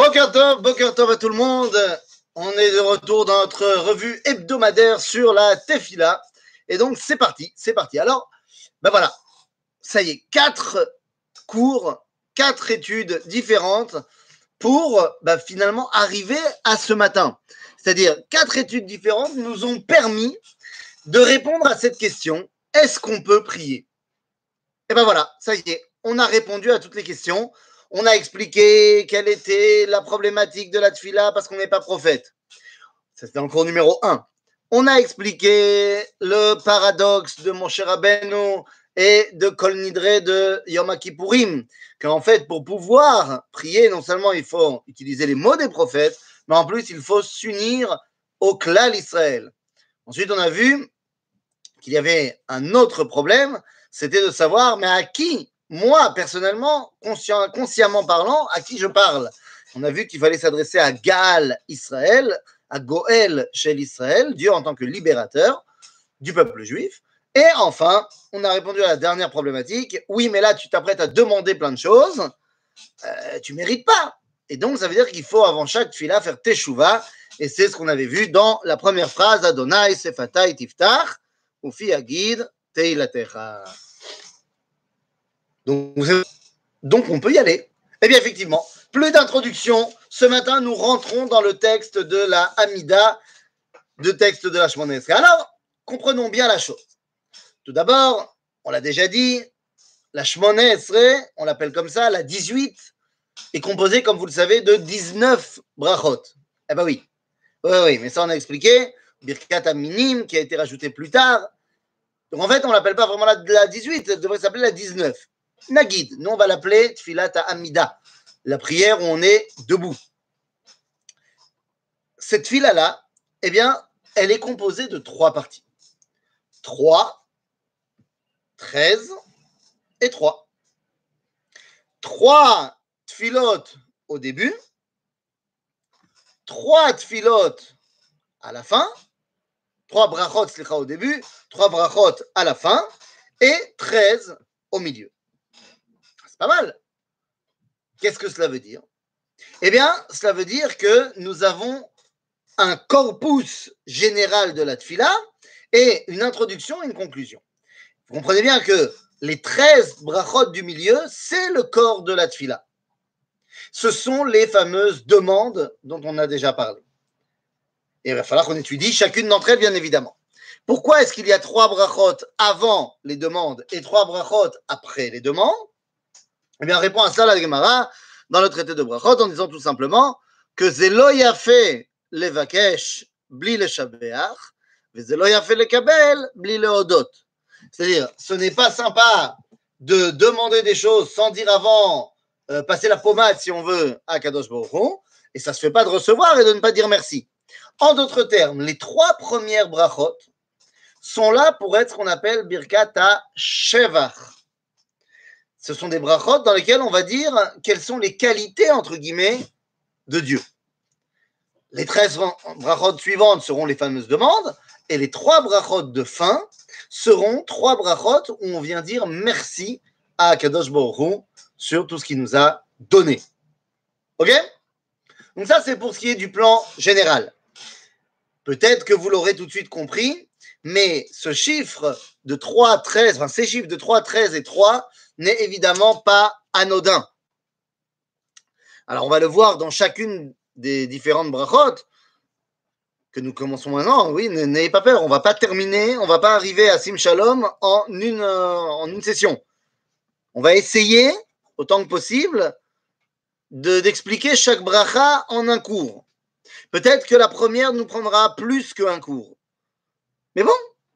Boker Tov, Boker Tov à tout le monde. On est de retour dans notre revue hebdomadaire sur la Tefila. Et donc, c'est parti, c'est parti. Alors, ben voilà, ça y est, quatre cours, quatre études différentes pour ben finalement arriver à ce matin. C'est-à-dire, quatre études différentes nous ont permis de répondre à cette question est-ce qu'on peut prier? Et ben voilà, ça y est, on a répondu à toutes les questions. On a expliqué quelle était la problématique de la tfila parce qu'on n'est pas prophète. Ça, c'était dans le cours numéro 1. On a expliqué le paradoxe de mon cher Abeno et de Kol Nidre de Yom Kippourim, qu'en fait, pour pouvoir prier, non seulement il faut utiliser les mots des prophètes, mais en plus, il faut s'unir au clan Israël. Ensuite, on a vu qu'il y avait un autre problème, c'était de savoir, mais à qui moi, personnellement, consciemment parlant, à qui je parle On a vu qu'il fallait s'adresser à Gaal Israël, à Goël chez l'Israël, Dieu en tant que libérateur du peuple juif. Et enfin, on a répondu à la dernière problématique. Oui, mais là, tu t'apprêtes à demander plein de choses. Euh, tu mérites pas. Et donc, ça veut dire qu'il faut, avant chaque fila, faire teshuva. Et c'est ce qu'on avait vu dans la première phrase Adonai Sefatai Tiftach, Ufi Agid Teilatecha. Donc, on peut y aller. Eh bien, effectivement, plus d'introduction. Ce matin, nous rentrons dans le texte de la Hamida, de texte de la Shmonesra. Alors, comprenons bien la chose. Tout d'abord, on l'a déjà dit, la Shmonesra, on l'appelle comme ça, la 18, est composée, comme vous le savez, de 19 brachot. Eh bien oui. Oui, oui, mais ça, on a expliqué. Birkat Minim, qui a été rajouté plus tard. Donc en fait, on ne l'appelle pas vraiment la, la 18, elle devrait s'appeler la 19. Nagid. Nous, on va l'appeler Tfilat Amida, la prière où on est debout. Cette fila-là, eh bien, elle est composée de trois parties. 3, 13 et 3. Trois tfilotes au début, trois tfilotes à la fin, trois brachot au début, trois brachot à la fin, et 13 au milieu. Pas mal. Qu'est-ce que cela veut dire? Eh bien, cela veut dire que nous avons un corpus général de la tfila et une introduction et une conclusion. Vous comprenez bien que les 13 brachot du milieu, c'est le corps de la tfila. Ce sont les fameuses demandes dont on a déjà parlé. Et il va falloir qu'on étudie chacune d'entre elles, bien évidemment. Pourquoi est-ce qu'il y a trois brachot avant les demandes et trois brachot après les demandes? Eh bien, répond à ça la Gemara dans le traité de Brachot en disant tout simplement que Zelo fait levakesh bli le shabeach, Zelo fait le kabel bli le odot. C'est-à-dire, ce n'est pas sympa de demander des choses sans dire avant, euh, passer la pommade si on veut à Kadosh Baruch et ça se fait pas de recevoir et de ne pas dire merci. En d'autres termes, les trois premières brachot sont là pour être ce qu'on appelle birkat à shevach ce sont des brachot dans lesquels on va dire quelles sont les qualités, entre guillemets, de Dieu. Les 13 brachot suivantes seront les fameuses demandes, et les trois brachot de fin seront trois brachot où on vient dire merci à Kadosh Baruch sur tout ce qu'il nous a donné. Ok? Donc ça, c'est pour ce qui est du plan général. Peut-être que vous l'aurez tout de suite compris, mais ce chiffre de 3, 13, enfin ces chiffres de 3, 13 et 3 n'est évidemment pas anodin. Alors, on va le voir dans chacune des différentes brachot que nous commençons maintenant. Oui, n'ayez pas peur, on ne va pas terminer, on va pas arriver à Sim Shalom en une, en une session. On va essayer, autant que possible, d'expliquer chaque bracha en un cours. Peut-être que la première nous prendra plus qu'un cours. Mais bon,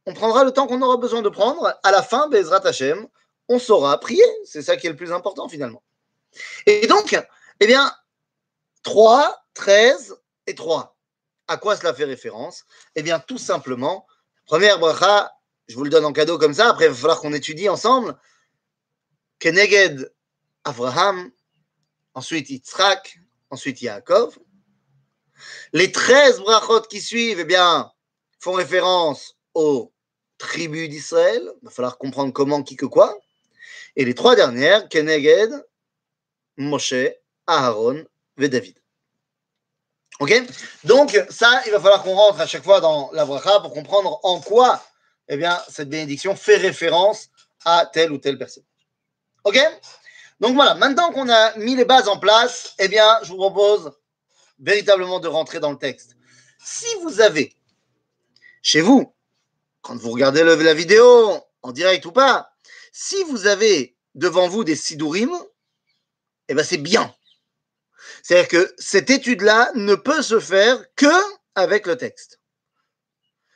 on prendra le temps qu'on aura besoin de prendre. À la fin, Bezrat Hashem, on saura prier. C'est ça qui est le plus important finalement. Et donc, eh bien, 3, 13 et 3. À quoi cela fait référence? Eh bien, tout simplement, première bracha, je vous le donne en cadeau comme ça, après il va falloir qu'on étudie ensemble. Keneged Abraham, ensuite Yitzhak, ensuite Yaakov. Les 13 brachot qui suivent, eh bien, font référence aux tribus d'Israël. Il va falloir comprendre comment, qui, que quoi. Et les trois dernières, Keneged, Moshe, Aaron et David. Ok? Donc, ça, il va falloir qu'on rentre à chaque fois dans la bracha pour comprendre en quoi eh bien, cette bénédiction fait référence à telle ou telle personne. Ok? Donc voilà, maintenant qu'on a mis les bases en place, eh bien, je vous propose véritablement de rentrer dans le texte. Si vous avez chez vous, quand vous regardez la vidéo, en direct ou pas, si vous avez devant vous des sidurim, eh bien c'est bien. C'est-à-dire que cette étude-là ne peut se faire que avec le texte.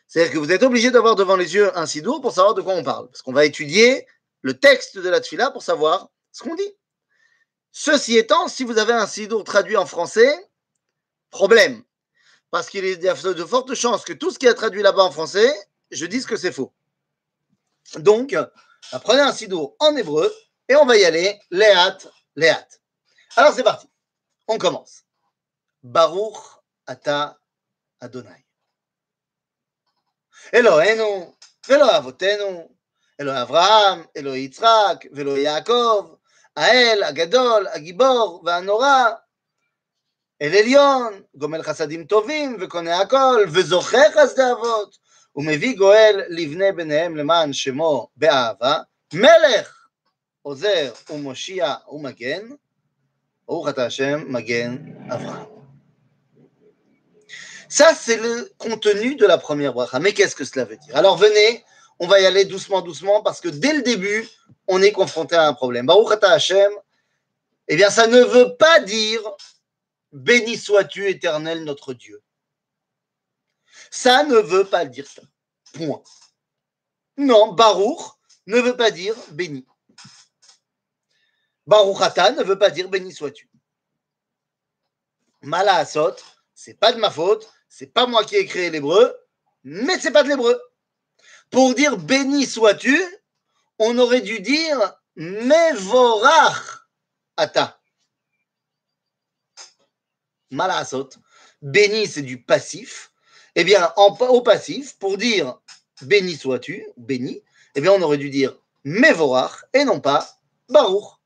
C'est-à-dire que vous êtes obligé d'avoir devant les yeux un sidour pour savoir de quoi on parle. Parce qu'on va étudier le texte de la tfila pour savoir ce qu'on dit. Ceci étant, si vous avez un sidour traduit en français, problème parce qu'il y a de fortes chances que tout ce qui est traduit là-bas en français, je dise que c'est faux. Donc, apprenez un sidour en hébreu et on va y aller. Léat, léat. Alors c'est parti. On commence. Baruch ata Adonai. Eloheinu, velo avotenu, elo Avraham, elo Yitzhak, velo Yaakov, Ael, Agadol, Agibor, Vanora, אל עליון, גומל חסדים טובים וקונה הכל, וזוכה חסדי אבות, ומביא גואל לבני בניהם למען שמו באהבה, מלך, עוזר ומושיע ומגן, ברוך אתה השם מגן אברהם. Ça, c'est le contenu de la première bracha. Mais qu'est-ce que cela veut dire Alors venez, on va y aller doucement, doucement, parce que dès le début, on est confronté à un problème. Baruch Ata Hashem, eh bien, ça ne veut pas dire béni sois-tu, éternel notre Dieu. Ça ne veut pas dire ça. Point. Non, Baruch ne veut pas dire béni. Baruch Ata ne veut pas dire béni sois-tu. Mala Asot, c'est pas de ma faute, c'est pas moi qui ai créé l'hébreu, mais c'est pas de l'hébreu. Pour dire béni sois-tu, on aurait dû dire mevorach ata. Malasot. Béni, c'est du passif. Eh bien, en, au passif, pour dire béni sois-tu, béni, eh bien, on aurait dû dire mevorach et non pas baruch.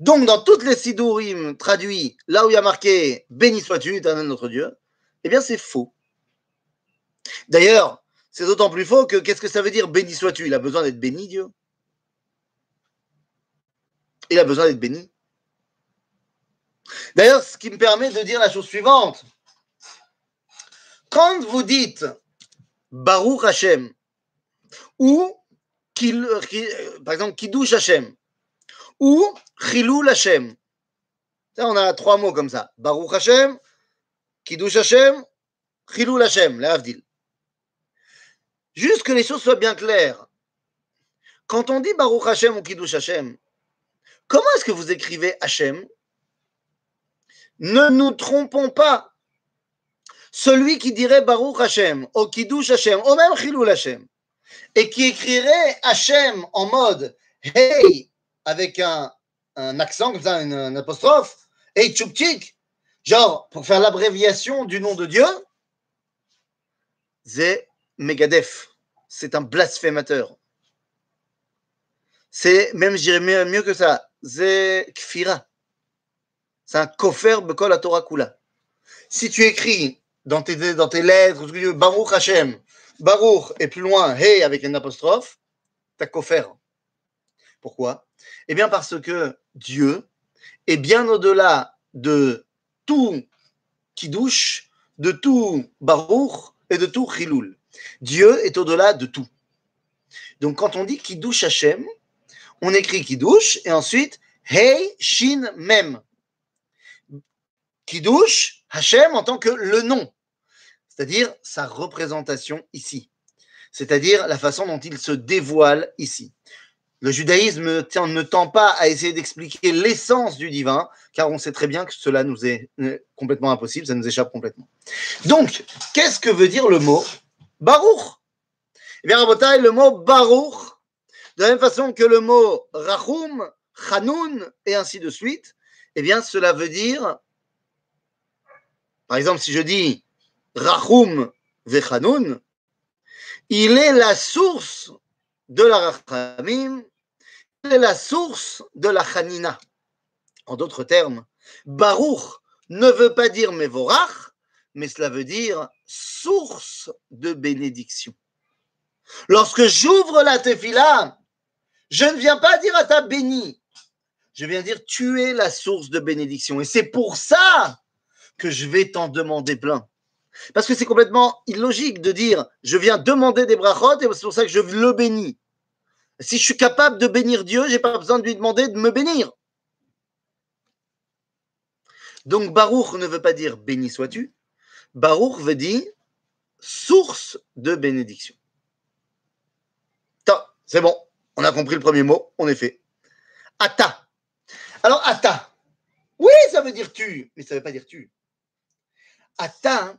Donc, dans toutes les sidourim traduits, là où il y a marqué Béni sois-tu, éternel notre Dieu, eh bien, c'est faux. D'ailleurs, c'est d'autant plus faux que qu'est-ce que ça veut dire Béni sois-tu? Il a besoin d'être béni, Dieu Il a besoin d'être béni. D'ailleurs, ce qui me permet de dire la chose suivante. Quand vous dites Baruch Hashem ou par exemple Kiddush Hashem, ou Chilul Hashem. On a trois mots comme ça. Baruch Hashem, Kiddush Hashem, Chilul Hashem, la. Juste que les choses soient bien claires. Quand on dit Baruch Hashem ou Kiddush Hashem, comment est-ce que vous écrivez Hashem? Ne nous trompons pas. Celui qui dirait Baruch Hashem, ou Kiddush Hashem, ou même Chilul Hashem, et qui écrirait Hashem en mode Hey, avec un, accent comme ça, une, apostrophe, et tchouptik, genre pour faire l'abréviation du nom de Dieu, c'est Megadef. C'est un blasphémateur. C'est même, je mieux, que ça, c'est Kfira. C'est un kofer bekol la Torah. Si tu écris dans tes, dans tes lettres, Baruch Hashem, Baruch et plus loin, Hey avec une apostrophe, t'as kofer. Pourquoi? Eh bien parce que Dieu est bien au-delà de tout qui douche, de tout Baruch et de tout Chilul. Dieu est au-delà de tout. Donc quand on dit douche Hashem, on écrit douche et ensuite Hey Shin Mem. Douche Hashem en tant que le nom, c'est-à-dire sa représentation ici, c'est-à-dire la façon dont il se dévoile ici. Le judaïsme ne tend pas à essayer d'expliquer l'essence du divin, car on sait très bien que cela nous est complètement impossible, ça nous échappe complètement. Donc, qu'est-ce que veut dire le mot Baruch? Eh bien, Rabotai, le mot Baruch, de la même façon que le mot Rachum, Chanoun, et ainsi de suite, eh bien, cela veut dire, par exemple, si je dis Rachum Vechanoun, il est la source de la Rachamim c'est la source de la Hanina. En d'autres termes, Baruch ne veut pas dire Mevorach, mais cela veut dire source de bénédiction. Lorsque j'ouvre la tefila, je ne viens pas dire à ta béni, je viens dire tu es la source de bénédiction. Et c'est pour ça que je vais t'en demander plein. Parce que c'est complètement illogique de dire je viens demander des brachot et c'est pour ça que je le bénis. Si je suis capable de bénir Dieu, je n'ai pas besoin de lui demander de me bénir. Donc Baruch ne veut pas dire béni sois-tu. Baruch veut dire source de bénédiction. C'est bon, on a compris le premier mot, on est fait. Ata. Alors, Ata. Oui, ça veut dire tu, mais ça ne veut pas dire tu. Ata,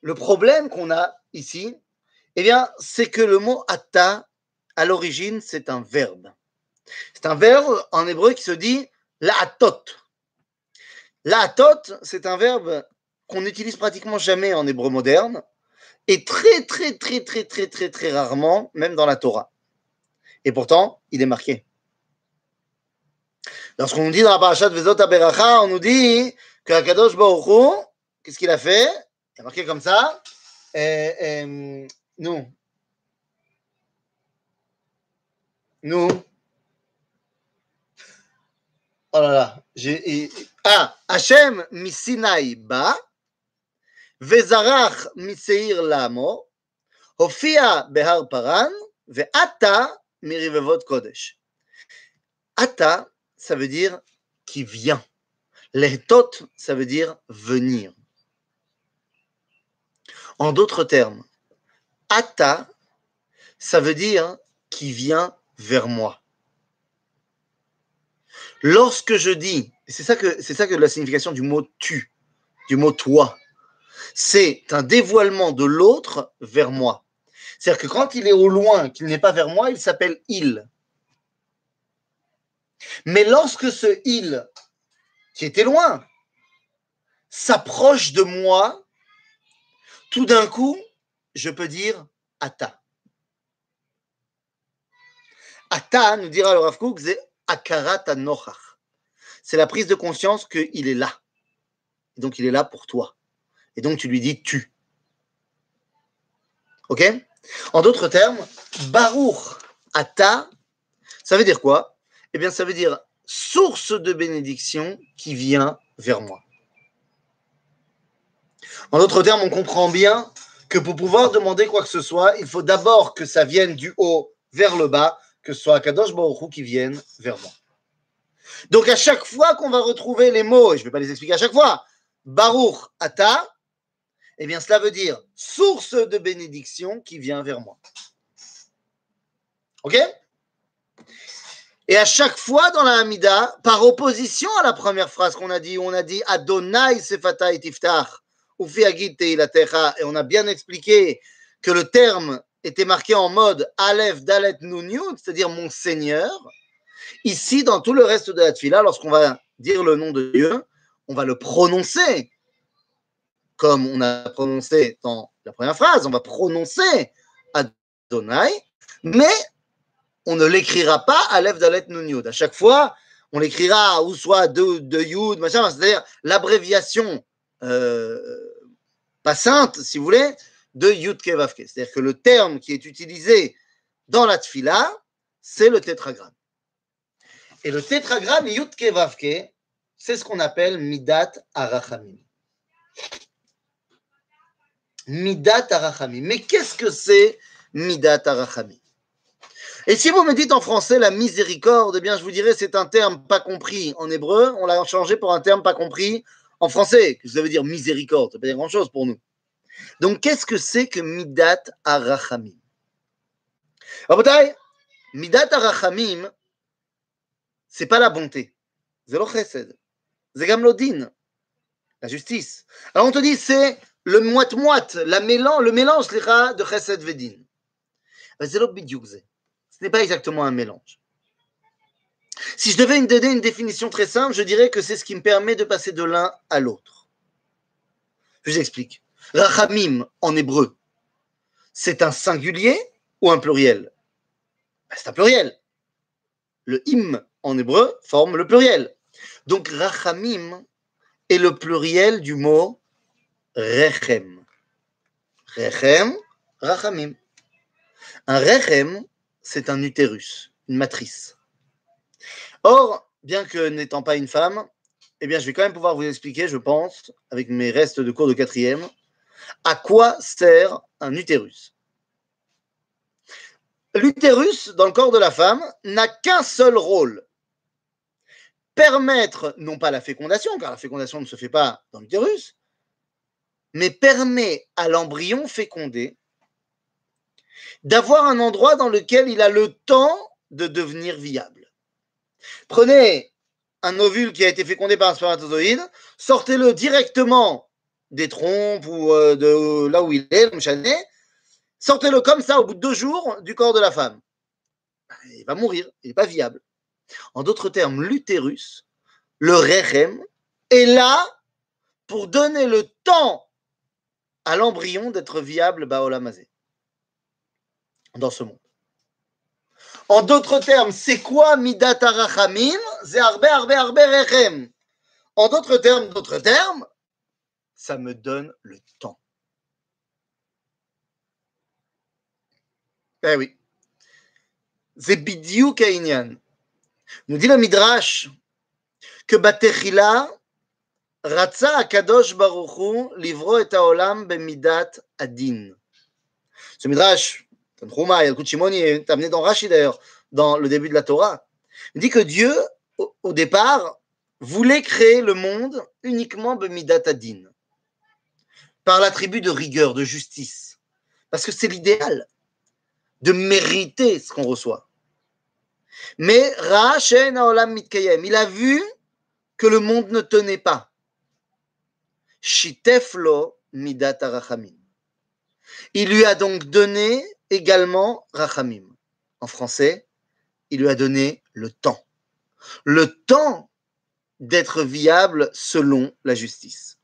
le problème qu'on a ici, eh bien, c'est que le mot Ata, à l'origine, c'est un verbe. C'est un verbe en hébreu qui se dit la'atot. La'atot, c'est un verbe qu'on n'utilise pratiquement jamais en hébreu moderne et très, très, très, très, très, très, très rarement, même dans la Torah. Et pourtant, il est marqué. Lorsqu'on nous dit dans la parashat Vezot Aberacha, on nous dit que Akadosh Baruch qu'est-ce qu'il a fait? Il a marqué comme ça. Et, et, nous. Nous. Oh là là. J'ai, ah, Hachem misinaï ba, vezarach miseir lamo, hofia behar paran, ve'ata mirivevot kodesh. Ata, ça veut dire qui vient. L'etot, ça veut dire venir. En d'autres termes, Ata, ça veut dire qui vient vers moi. Lorsque je dis, c'est ça que c'est ça que la signification du mot tu, du mot toi, c'est un dévoilement de l'autre vers moi. C'est-à-dire que quand il est au loin, qu'il n'est pas vers moi, il s'appelle il. Mais lorsque ce il, qui était loin, s'approche de moi, tout d'un coup, je peux dire Ata. Ata, nous dira le Rav Kook, c'est Akarat C'est la prise de conscience qu'il est là. donc, il est là pour toi. Et donc, tu lui dis tu. Ok? En d'autres termes, Baruch Ata, ça veut dire quoi? Eh bien, ça veut dire source de bénédiction qui vient vers moi. En d'autres termes, on comprend bien que pour pouvoir demander quoi que ce soit, il faut d'abord que ça vienne du haut vers le bas, que ce soit Kadosh Baruch qui vienne vers moi. Donc à chaque fois qu'on va retrouver les mots, et je ne vais pas les expliquer à chaque fois, Baruch Ata, eh bien cela veut dire source de bénédiction qui vient vers moi. Ok? Et à chaque fois dans la Hamida, par opposition à la première phrase qu'on a dit, on a dit Adonai Sefata et Tiftach, et on a bien expliqué que le terme était marqué en mode Aleph Dalet Nun c'est-à-dire mon Seigneur. Ici, dans tout le reste de la Tfila, lorsqu'on va dire le nom de Dieu, on va le prononcer comme on a prononcé dans la première phrase, on va prononcer Adonai, mais on ne l'écrira pas Aleph Dalet Nun À chaque fois, on l'écrira ou soit de, de Yud, machin, c'est-à-dire l'abréviation euh, pas sainte, si vous voulez, de Yud Kevavke. C'est-à-dire que le terme qui est utilisé dans la tfila, c'est le tétragramme. Et le tétragramme Yud Kevavke, c'est ce qu'on appelle Midat Arachamim. Midat Arachamim. Mais qu'est-ce que c'est Midat Arachamim? Et si vous me dites en français la miséricorde, eh bien je vous dirais c'est un terme pas compris en hébreu, on l'a changé pour un terme pas compris en français, que ça veut dire miséricorde, ça veut dire grand-chose pour nous. Donc, qu'est-ce que c'est que Midat Arachamim? Midat Arachamim, c'est pas la bonté. C'est chesed. C'est l'odin, la justice. Alors, on te dit, c'est le moite-moite, la mélange, le mélange de chesed vedin. C'est Ce n'est pas exactement un mélange. Si je devais donner une définition très simple, je dirais que c'est ce qui me permet de passer de l'un à l'autre. Je vous explique. Rachamim en hébreu, c'est un singulier ou un pluriel? Ben, C'est un pluriel. Le im en hébreu forme le pluriel. Donc Rachamim est le pluriel du mot rechem. Rechem, rachamim. Un rechem, c'est un utérus, une matrice. Or, bien que n'étant pas une femme, eh je vais quand même pouvoir vous expliquer, je pense, avec mes restes de cours de quatrième, à quoi sert un utérus. L'utérus, dans le corps de la femme, n'a qu'un seul rôle. Permettre, non pas la fécondation, car la fécondation ne se fait pas dans l'utérus, mais permet à l'embryon fécondé d'avoir un endroit dans lequel il a le temps de devenir viable. Prenez un ovule qui a été fécondé par un spermatozoïde, sortez-le directement des trompes ou euh, de là où il est, sortez-le comme ça au bout de deux jours du corps de la femme. Il va mourir, il n'est pas viable. En d'autres termes, l'utérus, le rechem, est là pour donner le temps à l'embryon d'être viable baolamazé dans ce monde. En d'autres termes, c'est quoi midat arachamim? C'est arbe, arbe. En d'autres termes, d'autres termes, ça me donne le temps. Eh oui. C'est bidiou kainyan. Nous dit le Midrash que Batechila Ratza Akadosh Baruchu livro et haolam bemidat adin. Ce Midrash Tanchuma, Yalkut Shimoni est amené dans Rashi d'ailleurs, dans le début de la Torah. Il dit que Dieu, au, départ, voulait créer le monde uniquement Bemidat Adin, par l'attribut de rigueur, de justice. Parce que c'est l'idéal de mériter ce qu'on reçoit. Mais Ra'ashen Olam Mitkayem, il a vu que le monde ne tenait pas. Shiteflo. Il lui a donc donné également Rachamim. En français, il lui a donné le temps. Le temps d'être viable selon la justice.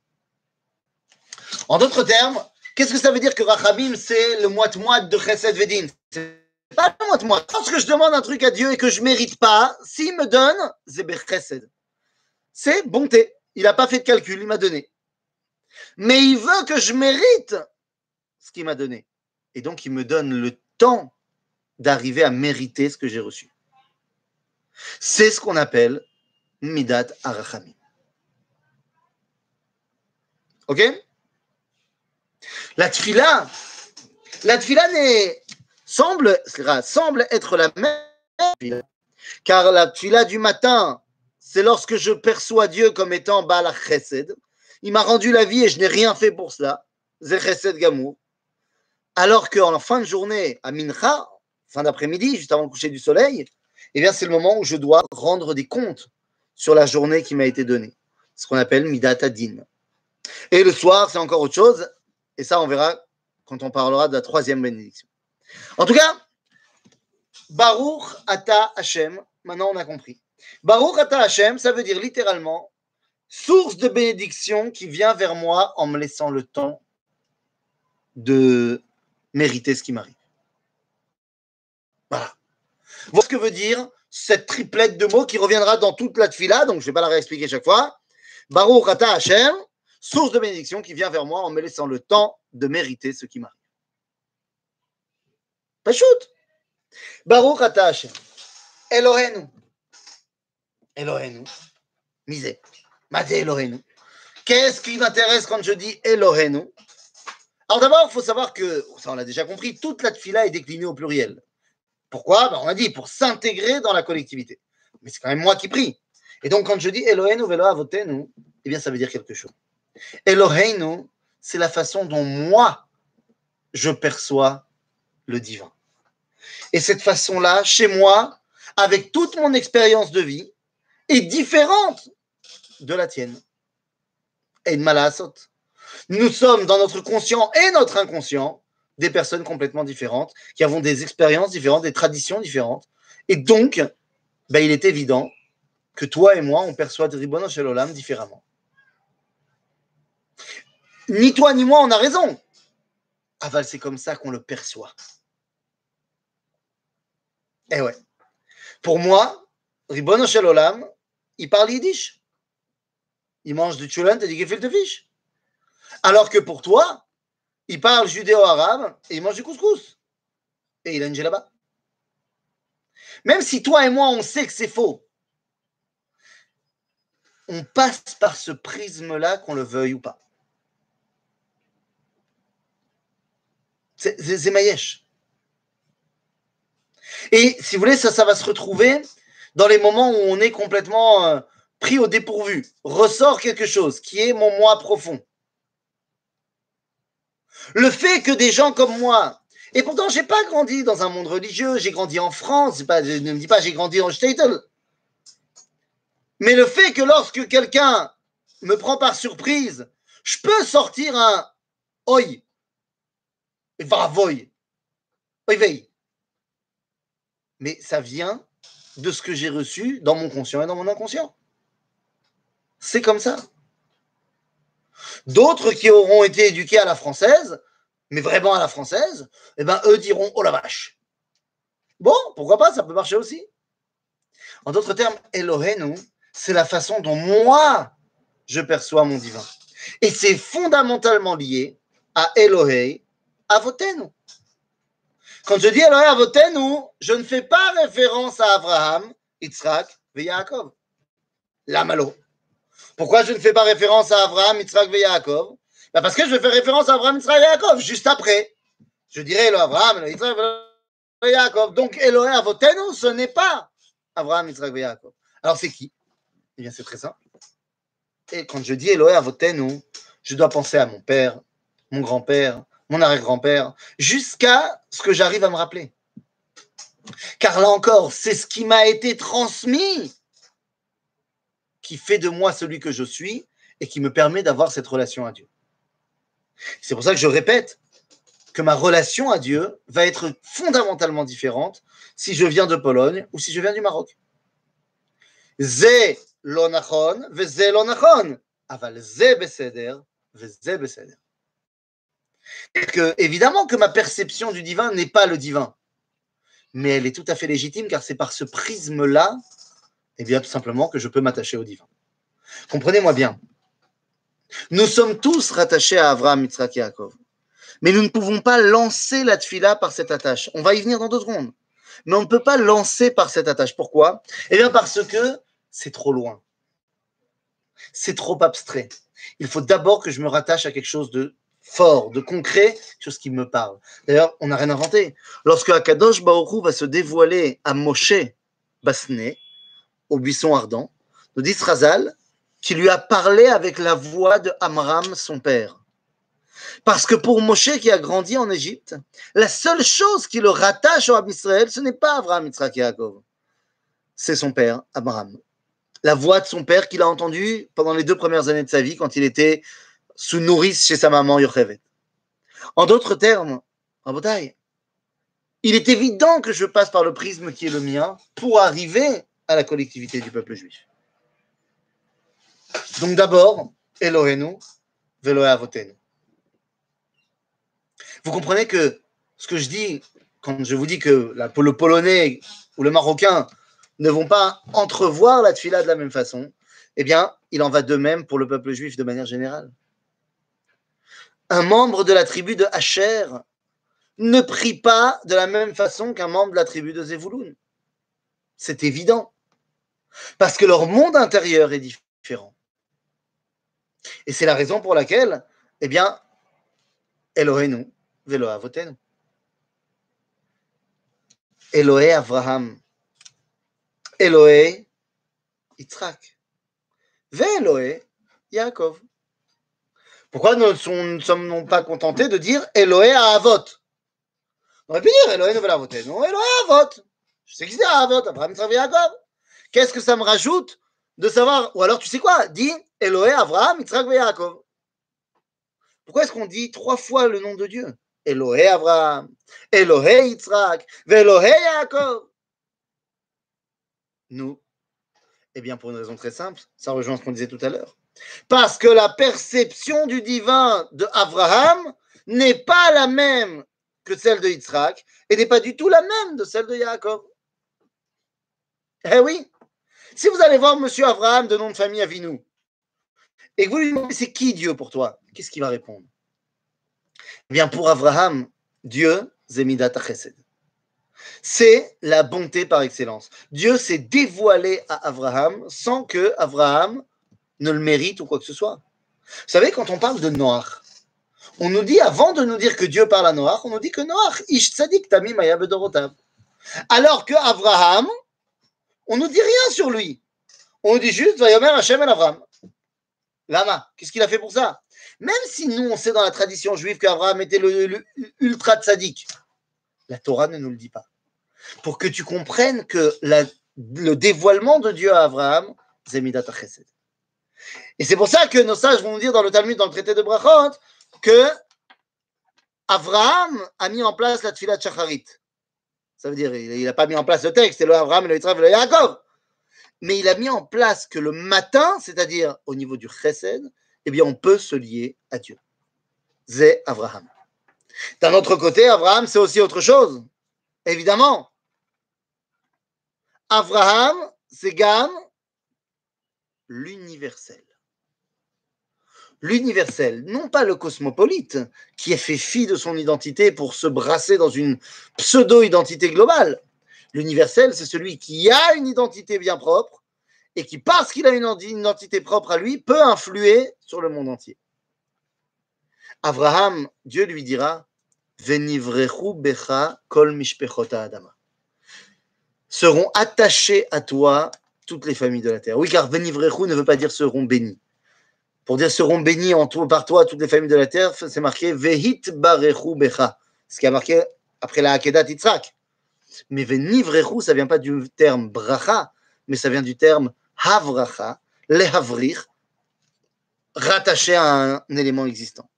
En d'autres termes, qu'est-ce que ça veut dire que Rachamim, c'est le moite-moite de Chesed Vedin? Pas le moite-moite. Lorsque je demande un truc à Dieu et que je ne mérite pas, s'il me donne, Chesed. C'est bonté. Il n'a pas fait de calcul, il m'a donné. Mais il veut que je mérite ce qu'il m'a donné. Et donc, il me donne le temps d'arriver à mériter ce que j'ai reçu. C'est ce qu'on appelle Midat Arachamim. Ok? La tfila, la tfila semble, être la même car la tfila du matin, c'est lorsque je perçois Dieu comme étant Baal. Il m'a rendu la vie et je n'ai rien fait pour cela. C'est Chesed Gamour. Alors qu'en fin de journée, à Mincha, fin d'après-midi, juste avant le coucher du soleil, eh c'est le moment où je dois rendre des comptes sur la journée qui m'a été donnée. Ce qu'on appelle Midat Adin. Et le soir, c'est encore autre chose. Et ça, on verra quand on parlera de la troisième bénédiction. En tout cas, Baruch Ata Hashem, maintenant on a compris. Baruch Ata Hashem, ça veut dire littéralement source de bénédiction qui vient vers moi en me laissant le temps de mériter ce qui m'arrive. Voilà. Voilà ce que veut dire cette triplette de mots qui reviendra dans toute la tfila, donc je ne vais pas la réexpliquer chaque fois. Baruch Ata Hashem, source de bénédiction qui vient vers moi en me laissant le temps de mériter ce qui m'arrive. Pas shoot. Baruch Ata Hashem. Elohenu. Elohenu. Misé. Mate Elohenu. Qu'est-ce qui m'intéresse quand je dis Elohenu alors d'abord, il faut savoir que, ça on l'a déjà compris, toute la tfila est déclinée au pluriel. Pourquoi? Ben, On a dit pour s'intégrer dans la collectivité. Mais c'est quand même moi qui prie. Et donc quand je dis Elohenu velo avotenu, eh bien ça veut dire quelque chose. Elohenu, c'est la façon dont moi je perçois le divin. Et cette façon-là, chez moi, avec toute mon expérience de vie, est différente de la tienne. Et de malasot. Nous sommes dans notre conscient et notre inconscient des personnes complètement différentes, qui avons des expériences différentes, des traditions différentes. Et donc, ben, il est évident que toi et moi, on perçoit Ribono Olam différemment. Ni toi ni moi, on a raison. Aval, c'est comme ça qu'on le perçoit. Eh ouais. Pour moi, Ribono Olam, il parle yiddish. il mange du chulent et du gefilte fish. Alors que pour toi, il parle judéo-arabe et il mange du couscous. Et il a une là-bas. Même si toi et moi, on sait que c'est faux, on passe par ce prisme-là, qu'on le veuille ou pas. C'est Mayesh. Et si vous voulez, ça, va se retrouver dans les moments où on est complètement euh, pris au dépourvu. Ressort quelque chose qui est mon moi profond. Le fait que des gens comme moi, et pourtant j'ai pas grandi dans un monde religieux, j'ai grandi en France, je ne me dis pas j'ai grandi en Statel. Mais le fait que lorsque quelqu'un me prend par surprise, je peux sortir un oi, vravoy, oi Mais ça vient de ce que j'ai reçu dans mon conscient et dans mon inconscient. C'est comme ça. D'autres qui auront été éduqués à la française, mais vraiment à la française, eh ben, eux diront Oh la vache. Bon, pourquoi pas, ça peut marcher aussi. En d'autres termes, Elohenu, c'est la façon dont moi je perçois mon divin. Et c'est fondamentalement lié à Elohei Avotenu. Quand je dis Elohei Avotenu, je ne fais pas référence à Abraham, Yitzhak et Yaakov. La malo. Pourquoi je ne fais pas référence à Abraham, Yitzhak et Yaakov? Bah, Parce que je fais référence à Abraham, Yitzhak et Yaakov, juste après. Je dirais Elohei Abraham, Yitzhak et Yaakov. Donc Elohei Avotenu, ce n'est pas Abraham, Yitzhak et Yaakov. Alors c'est qui? Eh bien c'est très simple. Et quand je dis Elohei Avotenu, je dois penser à mon père, mon grand-père, mon arrière-grand-père, jusqu'à ce que j'arrive à me rappeler. Car là encore, c'est ce qui m'a été transmis qui fait de moi celui que je suis et qui me permet d'avoir cette relation à Dieu. C'est pour ça que je répète que ma relation à Dieu va être fondamentalement différente si je viens de Pologne ou si je viens du Maroc. Que, évidemment que ma perception du divin n'est pas le divin, mais elle est tout à fait légitime car c'est par ce prisme-là eh bien, tout simplement que je peux m'attacher au divin. Comprenez-moi bien. Nous sommes tous rattachés à Abraham, Yitzhak Yaakov. Mais nous ne pouvons pas lancer la tfila par cette attache. On va y venir dans deux secondes. Mais on ne peut pas lancer par cette attache. Pourquoi? Eh bien, parce que c'est trop loin. C'est trop abstrait. Il faut d'abord que je me rattache à quelque chose de fort, de concret, quelque chose qui me parle. D'ailleurs, on n'a rien inventé. Lorsque Akadosh Baoru va se dévoiler à Moshe Basné, au buisson ardent, nous dit Srazal, qui lui a parlé avec la voix de Amram, son père. Parce que pour Moshe qui a grandi en Égypte, la seule chose qui le rattache au Israël, ce n'est pas Abraham, Yitzhak Yaakov. C'est son père, Abraham. La voix de son père qu'il a entendue pendant les deux premières années de sa vie quand il était sous nourrice chez sa maman Yochevet. En d'autres termes, en bataille, il est évident que je passe par le prisme qui est le mien pour arriver à la collectivité du peuple juif. Donc d'abord, Elohenu, Veloé Avotenu. Vous comprenez que ce que je dis, quand je vous dis que le polonais ou le marocain ne vont pas entrevoir la tfila de la même façon, eh bien, il en va de même pour le peuple juif de manière générale. Un membre de la tribu de Hacher ne prie pas de la même façon qu'un membre de la tribu de Zevouloun. C'est évident. Parce que leur monde intérieur est différent. Et c'est la raison pour laquelle, eh bien, Elohenu, Velo Avotenu. Elohé Abraham, Elohé Yitzhak, Elohé Yaakov. Pourquoi ne sommes pas contentés de dire Elohé Avot On aurait pu dire Elohé Velo Avotenu, Elohé Avot. Je sais que c'est Avot, Abraham, Yitzhak, Yaakov. Qu'est-ce que ça me rajoute de savoir Ou alors, tu sais quoi Dis Elohé, Abraham, Yitzhak Yaakov. Pourquoi est-ce qu'on dit trois fois le nom de Dieu? Elohé, Abraham, Elohé, Yitzhak, Elohé, Yaakov. Nous, eh bien, pour une raison très simple, ça rejoint ce qu'on disait tout à l'heure. Parce que la perception du divin de Abraham n'est pas la même que celle de Yitzhak et n'est pas du tout la même de celle de Yaakov. Eh oui, si vous allez voir Monsieur Abraham de nom de famille Avinou, et que vous lui demandez c'est qui Dieu pour toi, qu'est-ce qu'il va répondre? Eh bien, pour Abraham, Dieu, Zemidat Chesed. C'est la bonté par excellence. Dieu s'est dévoilé à Abraham sans que Abraham ne le mérite ou quoi que ce soit. Vous savez, quand on parle de Noach, on nous dit, avant de nous dire que Dieu parle à Noach, on nous dit que Noach. Alors que Abraham, on nous dit rien sur lui. On dit juste, Vayomer Hashem el Abraham. Lama, qu'est-ce qu'il a fait pour ça? Même si nous, on sait dans la tradition juive qu'Abraham était le, ultra tzaddik, la Torah ne nous le dit pas. Pour que tu comprennes que le dévoilement de Dieu à Abraham, c'est Midat Chesed. Et c'est pour ça que nos sages vont nous dire dans le Talmud, dans le traité de Brachot, que Abraham a mis en place la Tfilat Shacharit. Ça veut dire, il n'a pas mis en place le texte, c'est le Abraham, le Yitzhak, le Yaakov. Mais il a mis en place que le matin, c'est-à-dire au niveau du Chesed, eh bien, on peut se lier à Dieu. C'est Abraham. D'un autre côté, Abraham, c'est aussi autre chose. Évidemment. Abraham, c'est Gam, l'universel. L'universel, non pas le cosmopolite, qui est fait fi de son identité pour se brasser dans une pseudo-identité globale. L'universel, c'est celui qui a une identité bien propre et qui, parce qu'il a une identité propre à lui, peut influer sur le monde entier. Abraham, Dieu lui dira Venivrechu becha kol mishpechota adama. Seront attachés à toi toutes les familles de la terre. Oui, car Venivrechu ne veut pas dire seront bénis. Pour dire seront bénis en par toi toutes les familles de la terre, c'est marqué Vehit barechu becha. Ce qui a marqué après la Hakedat Yitzhak. Mais Venivrechu, ça vient pas du terme bracha, mais ça vient du terme havracha, lehavrir, rattaché à un élément existant.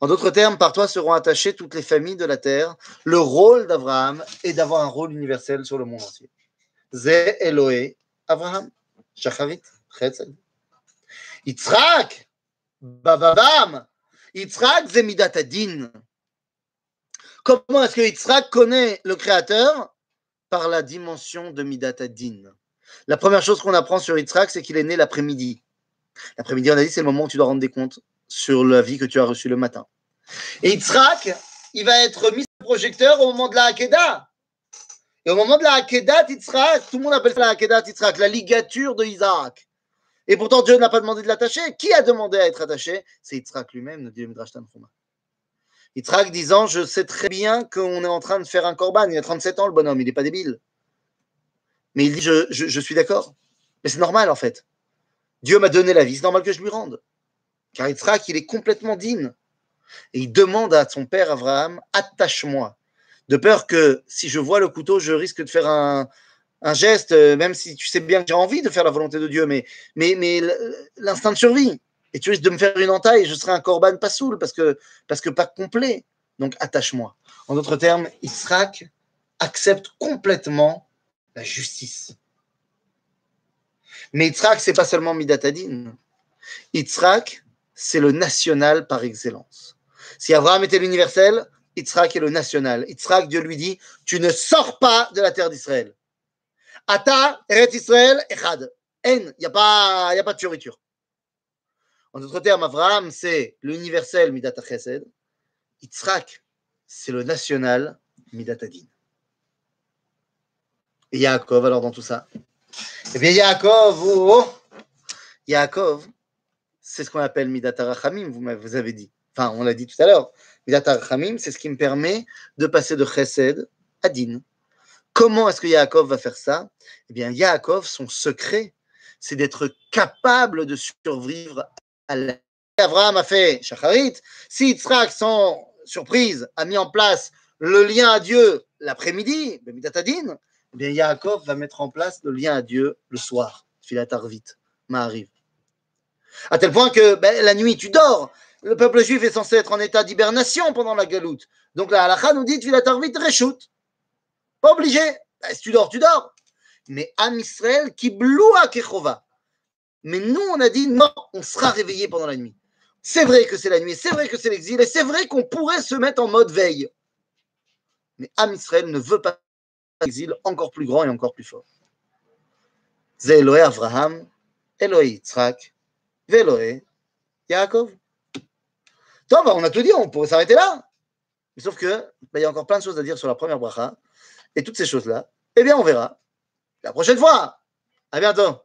En d'autres termes, par toi seront attachées toutes les familles de la terre. Le rôle d'Abraham est d'avoir un rôle universel sur le monde entier. Ze Eloé Abraham, Shacharit, Chesed. Yitzhak, Bababam, Yitzhak Zemidat Adin. Comment est-ce que Yitzhak connaît le Créateur? Par la dimension de Midat Adin. La première chose qu'on apprend sur Yitzhak, c'est qu'il est né l'après-midi. L'après-midi, on a dit, c'est le moment où tu dois rendre des comptes sur la vie que tu as reçue le matin. Et Yitzhak, il va être mis au projecteur au moment de la Hakeda. Et au moment de la Hakeda, Yitzhak, tout le monde appelle ça la Hakeda Yitzhak, la ligature de Isaac. Et pourtant, Dieu n'a pas demandé de l'attacher. Qui a demandé à être attaché? C'est Yitzhak lui-même, nous dit le Midrash Tanchuma. Yitzhak disant Je sais très bien qu'on est en train de faire un korban. Il a 37 ans, le bonhomme, il n'est pas débile. Mais il dit Je, je suis d'accord. Mais c'est normal, en fait. Dieu m'a donné la vie, c'est normal que je lui rende. Car Yitzhak, il est complètement digne. Et il demande à son père Abraham Attache-moi. De peur que si je vois le couteau, je risque de faire un, geste, euh, même si tu sais bien que j'ai envie de faire la volonté de Dieu, mais, l'instinct de survie. Et tu risques de me faire une entaille je serai un corban pas saoul parce que, pas complet. Donc attache-moi. En d'autres termes, Yitzhak accepte complètement la justice. Mais Yitzhak, c'est pas seulement Midatadin. Yitzhak, c'est le national par excellence. Si Abraham était l'universel, Yitzhak est le national. Yitzhak, Dieu lui dit Tu ne sors pas de la terre d'Israël. Ata, Eret Israël, Echad. En, il n'y a, pas, de fioriture. En d'autres termes, Abraham, c'est l'universel Midat Chesed. Yitzhak, c'est le national Midat Adin. Et Yaakov, alors dans tout ça Eh bien, Yaakov, oh. Yaakov, c'est ce qu'on appelle Midat Arachamim, vous, vous avez dit. Enfin, on l'a dit tout à l'heure. Midat Arachamim, c'est ce qui me permet de passer de Chesed à Din. Comment est-ce que Yaakov va faire ça? Eh bien, Yaakov, son secret, c'est d'être capable de survivre à la. Abraham a fait Shacharit. Si Yitzhak, sans surprise, a mis en place le lien à Dieu l'après-midi, eh bien, Yaakov va mettre en place le lien à Dieu le soir. Filat Arvit, arrive. À tel point que ben, la nuit, tu dors. Le peuple juif est censé être en état d'hibernation pendant la galoute. Donc la halakha nous dit, tu la. Pas obligé. Ben, si tu dors, tu dors. Mais Am Israël qui bloua Kechova. Mais nous, on a dit non, on sera réveillé pendant la nuit. C'est vrai que c'est la nuit, c'est vrai que c'est l'exil, et c'est vrai qu'on pourrait se mettre en mode veille. Mais Amisrael ne veut pas Exil encore plus grand et encore plus fort. Ze Eloé Avraham, Eloé Yitzhak, Veloé Yaakov. Toi, ben, on a tout dit, on pourrait s'arrêter là. Sauf que, ben, il y a encore plein de choses à dire sur la première bracha et toutes ces choses-là, eh bien, on verra la prochaine fois. À bientôt.